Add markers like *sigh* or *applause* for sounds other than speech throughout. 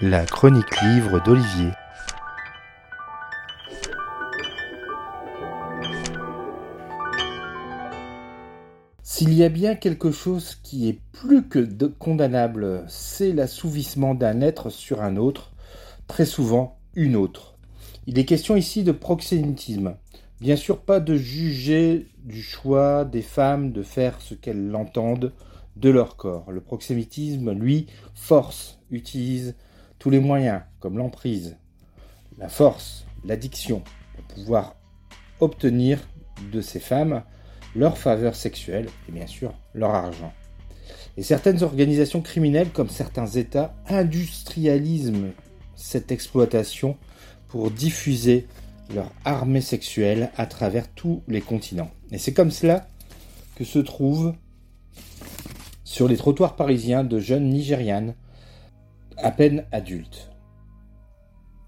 La chronique livre d'Olivier. S'il y a bien quelque chose qui est plus que condamnable, c'est l'assouvissement d'un être sur un autre, très souvent une autre. Il est question ici de proxénétisme. Bien sûr, pas de juger du choix des femmes de faire ce qu'elles l'entendent de leur corps. Le proxémitisme, lui, force, utilise tous les moyens, comme l'emprise, la force, l'addiction, pour pouvoir obtenir de ces femmes leur faveur sexuelle et bien sûr leur argent. Et certaines organisations criminelles, comme certains États, industrialisent cette exploitation pour diffuser leur armée sexuelle à travers tous les continents. Et c'est comme cela que se trouvent sur les trottoirs parisiens de jeunes Nigérianes à peine adultes.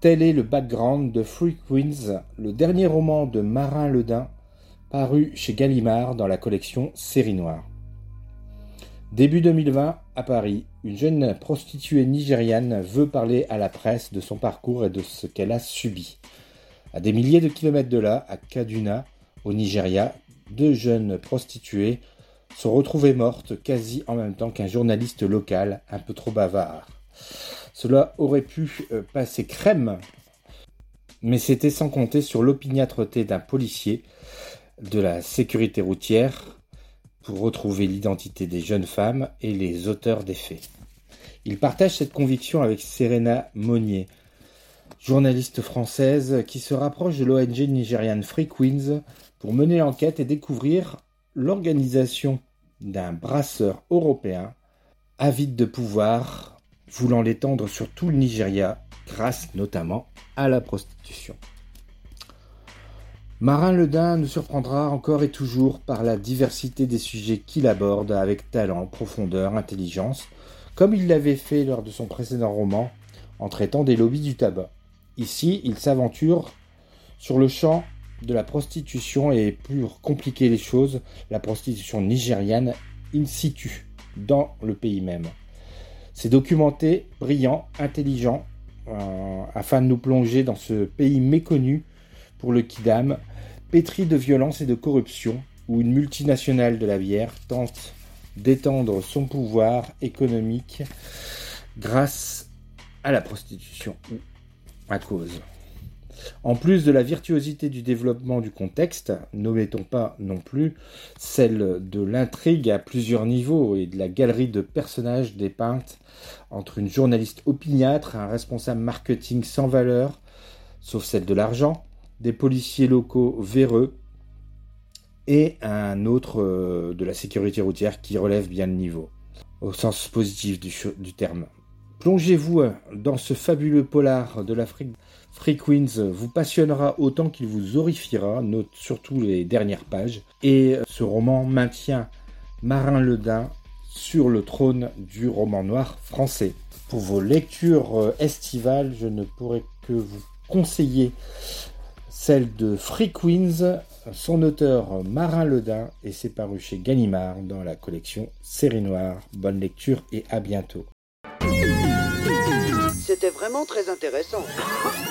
Tel est le background de Free Queens, le dernier roman de Marin Ledin paru chez Gallimard dans la collection Série Noire. Début 2020, à Paris, une jeune prostituée nigériane veut parler à la presse de son parcours et de ce qu'elle a subi. À des milliers de kilomètres de là, à Kaduna, au Nigeria, deux jeunes prostituées sont retrouvées mortes quasi en même temps qu'un journaliste local un peu trop bavard. Cela aurait pu euh, passer crème, mais c'était sans compter sur l'opiniâtreté d'un policier de la sécurité routière pour retrouver l'identité des jeunes femmes et les auteurs des faits. Il partage cette conviction avec Serena Monnier, journaliste française qui se rapproche de l'ONG nigériane Free Queens pour mener l'enquête et découvrir l'organisation d'un brasseur européen avide de pouvoir, voulant l'étendre sur tout le Nigeria grâce notamment à la prostitution. Marin Ledin nous surprendra encore et toujours par la diversité des sujets qu'il aborde avec talent, profondeur, intelligence, comme il l'avait fait lors de son précédent roman en traitant des lobbies du tabac. Ici, il s'aventure sur le champ de la prostitution et pour compliquer les choses, la prostitution nigériane in situ, dans le pays même. C'est documenté, brillant, intelligent, euh, afin de nous plonger dans ce pays méconnu pour le Kidam, pétri de violence et de corruption, où une multinationale de la bière tente d'étendre son pouvoir économique grâce à la prostitution ou à cause. En plus de la virtuosité du développement du contexte, n'omettons pas non plus celle de l'intrigue à plusieurs niveaux et de la galerie de personnages dépeintes entre une journaliste opiniâtre, un responsable marketing sans valeur, sauf celle de l'argent, des policiers locaux véreux et un autre euh, de la sécurité routière qui relève bien le niveau, au sens positif du, terme. Plongez-vous euh, dans ce fabuleux polar de l'Afrique. Free Queens vous passionnera autant qu'il vous horrifiera, note surtout les dernières pages. Et euh, ce roman maintient Marin Ledin sur le trône du roman noir français. Pour vos lectures estivales, je ne pourrais que vous conseiller celle de Free Queens, son auteur Marin Ledin, et c'est paru chez Gallimard dans la collection Série Noire. Bonne lecture et à bientôt. C'était vraiment très intéressant. *laughs*